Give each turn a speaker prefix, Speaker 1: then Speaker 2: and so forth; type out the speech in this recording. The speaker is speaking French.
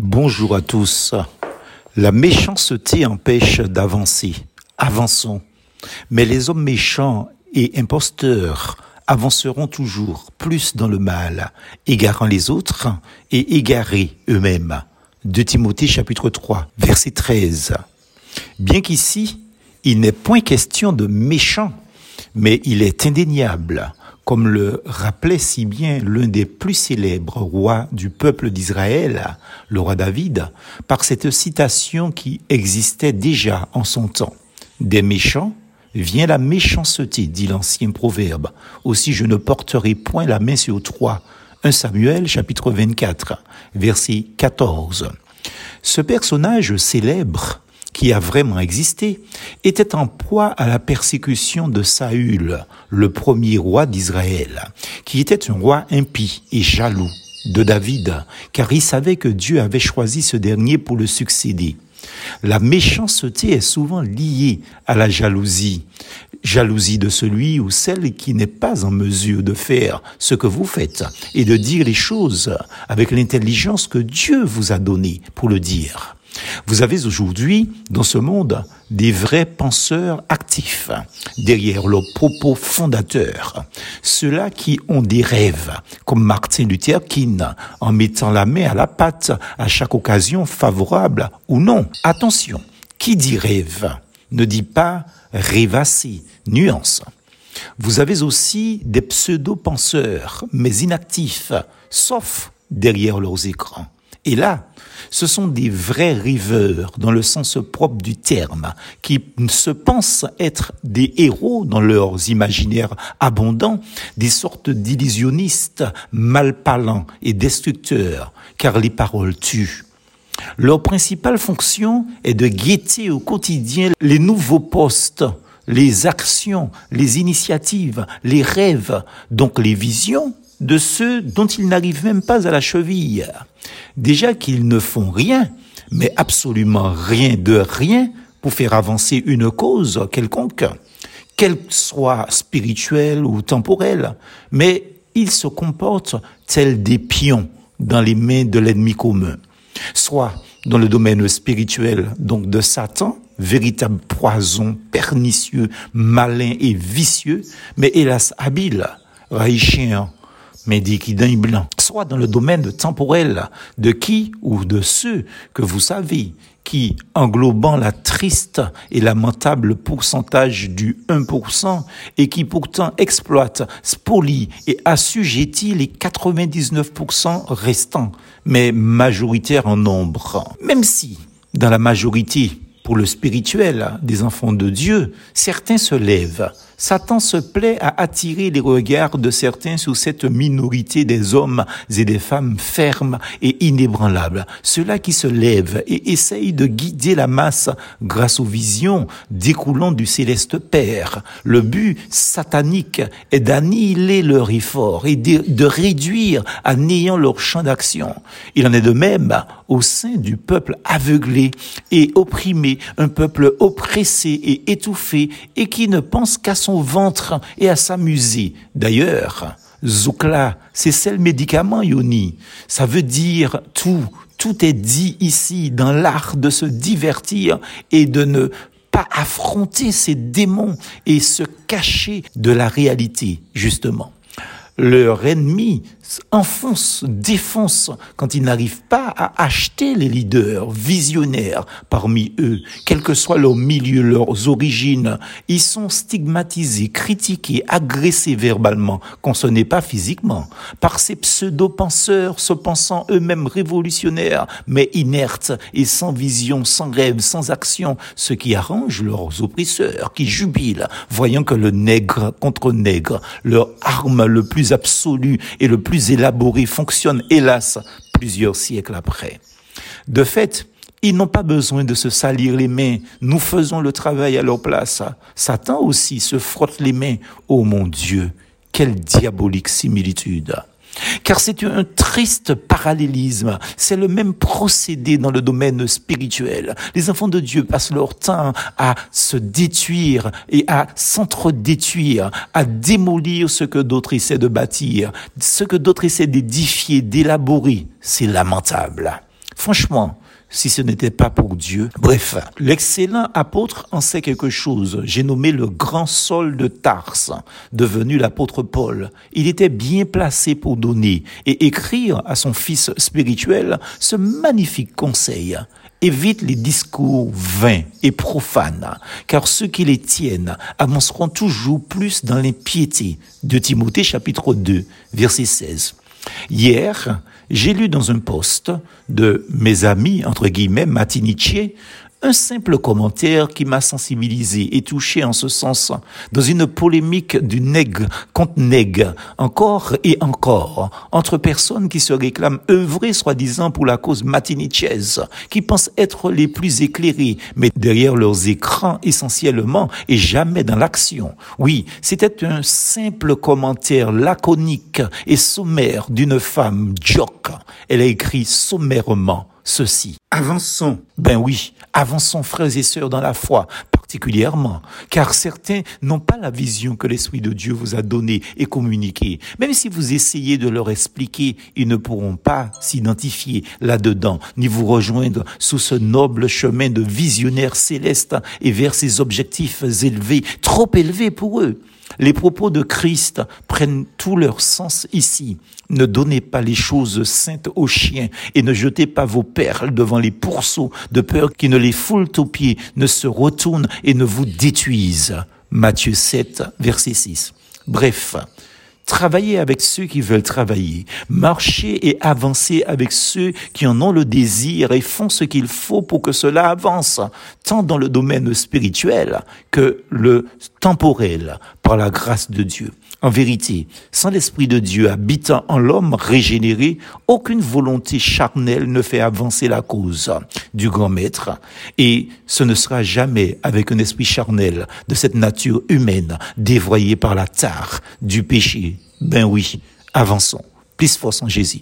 Speaker 1: Bonjour à tous. La méchanceté empêche d'avancer. Avançons. Mais les hommes méchants et imposteurs avanceront toujours plus dans le mal, égarant les autres et égarés eux-mêmes. De Timothée chapitre 3, verset 13. Bien qu'ici, il n'est point question de méchants, mais il est indéniable comme le rappelait si bien l'un des plus célèbres rois du peuple d'Israël, le roi David, par cette citation qui existait déjà en son temps. Des méchants vient la méchanceté, dit l'ancien proverbe. Aussi je ne porterai point la main sur toi. 1 Samuel chapitre 24, verset 14. Ce personnage célèbre qui a vraiment existé, était en proie à la persécution de Saül, le premier roi d'Israël, qui était un roi impie et jaloux de David, car il savait que Dieu avait choisi ce dernier pour le succéder. La méchanceté est souvent liée à la jalousie. Jalousie de celui ou celle qui n'est pas en mesure de faire ce que vous faites et de dire les choses avec l'intelligence que Dieu vous a donnée pour le dire. Vous avez aujourd'hui, dans ce monde, des vrais penseurs actifs, derrière leurs propos fondateurs. Ceux-là qui ont des rêves, comme Martin Luther King, en mettant la main à la pâte à chaque occasion favorable ou non. Attention, qui dit rêve ne dit pas rêvasser, nuance. Vous avez aussi des pseudo-penseurs, mais inactifs, sauf derrière leurs écrans. Et là, ce sont des vrais riveurs dans le sens propre du terme, qui se pensent être des héros dans leurs imaginaires abondants, des sortes d'illusionnistes malparlants et destructeurs, car les paroles tuent. Leur principale fonction est de guetter au quotidien les nouveaux postes, les actions, les initiatives, les rêves, donc les visions de ceux dont ils n'arrivent même pas à la cheville. Déjà qu'ils ne font rien, mais absolument rien de rien pour faire avancer une cause quelconque, qu'elle soit spirituelle ou temporelle, mais ils se comportent tels des pions dans les mains de l'ennemi commun, soit dans le domaine spirituel, donc de Satan, véritable poison pernicieux, malin et vicieux, mais hélas habile, raïchien, mais d'un blanc, soit dans le domaine temporel de qui ou de ceux que vous savez, qui, englobant la triste et lamentable pourcentage du 1%, et qui pourtant exploite, spolie et assujettit les 99% restants, mais majoritaires en nombre. Même si, dans la majorité, pour le spirituel des enfants de Dieu, certains se lèvent, Satan se plaît à attirer les regards de certains sur cette minorité des hommes et des femmes fermes et inébranlables, ceux-là qui se lèvent et essayent de guider la masse grâce aux visions découlant du céleste Père. Le but satanique est d'annihiler leur effort et de, réduire à néant leur champ d'action. Il en est de même au sein du peuple aveuglé et opprimé, un peuple oppressé et étouffé et qui ne pense qu'à ventre et à s'amuser. D'ailleurs, Zoukla, c'est celle médicament, Yoni. Ça veut dire tout. Tout est dit ici dans l'art de se divertir et de ne pas affronter ces démons et se cacher de la réalité, justement leur ennemi enfonce, défonce quand ils n'arrivent pas à acheter les leaders visionnaires parmi eux, quel que soit leur milieu, leurs origines. Ils sont stigmatisés, critiqués, agressés verbalement, quand ce n'est pas physiquement, par ces pseudo-penseurs se pensant eux-mêmes révolutionnaires, mais inertes et sans vision, sans rêve, sans action, ce qui arrange leurs oppresseurs, qui jubilent, voyant que le nègre contre nègre, leur arme le plus absolu et le plus élaboré fonctionne, hélas, plusieurs siècles après. De fait, ils n'ont pas besoin de se salir les mains. Nous faisons le travail à leur place. Satan aussi se frotte les mains. Oh mon Dieu, quelle diabolique similitude. Car c'est un triste parallélisme. C'est le même procédé dans le domaine spirituel. Les enfants de Dieu passent leur temps à se détruire et à s'entre-détruire, à démolir ce que d'autres essaient de bâtir, ce que d'autres essaient d'édifier, d'élaborer. C'est lamentable. Franchement, si ce n'était pas pour Dieu. Bref, l'excellent apôtre en sait quelque chose. J'ai nommé le grand Saul de Tarse, devenu l'apôtre Paul. Il était bien placé pour donner et écrire à son fils spirituel ce magnifique conseil. Évite les discours vains et profanes, car ceux qui les tiennent avanceront toujours plus dans l'impiété. De Timothée chapitre 2, verset 16. Hier, j'ai lu dans un poste de mes amis, entre guillemets, matinichiers, un simple commentaire qui m'a sensibilisé et touché en ce sens, dans une polémique du nègre contre nègre, encore et encore, entre personnes qui se réclament œuvrer soi-disant pour la cause matinichaise, qui pensent être les plus éclairés, mais derrière leurs écrans essentiellement et jamais dans l'action. Oui, c'était un simple commentaire laconique et sommaire d'une femme joke. Elle a écrit sommairement ceci. Avançons. Ben oui, avançons frères et sœurs dans la foi, particulièrement, car certains n'ont pas la vision que l'Esprit de Dieu vous a donnée et communiquée. Même si vous essayez de leur expliquer, ils ne pourront pas s'identifier là-dedans, ni vous rejoindre sous ce noble chemin de visionnaire céleste et vers ces objectifs élevés, trop élevés pour eux. Les propos de Christ prennent tout leur sens ici. Ne donnez pas les choses saintes aux chiens et ne jetez pas vos perles devant les pourceaux de peur qui ne les foulent aux pieds, ne se retournent et ne vous détruisent. Matthieu 7, verset 6. Bref, Travaillez avec ceux qui veulent travailler. Marchez et avancez avec ceux qui en ont le désir et font ce qu'il faut pour que cela avance, tant dans le domaine spirituel que le temporel, par la grâce de Dieu. En vérité, sans l'Esprit de Dieu habitant en l'homme régénéré, aucune volonté charnelle ne fait avancer la cause du grand maître. Et ce ne sera jamais avec un esprit charnel de cette nature humaine dévoyée par la tare du péché. Ben oui, avançons. Plus force en Jésus.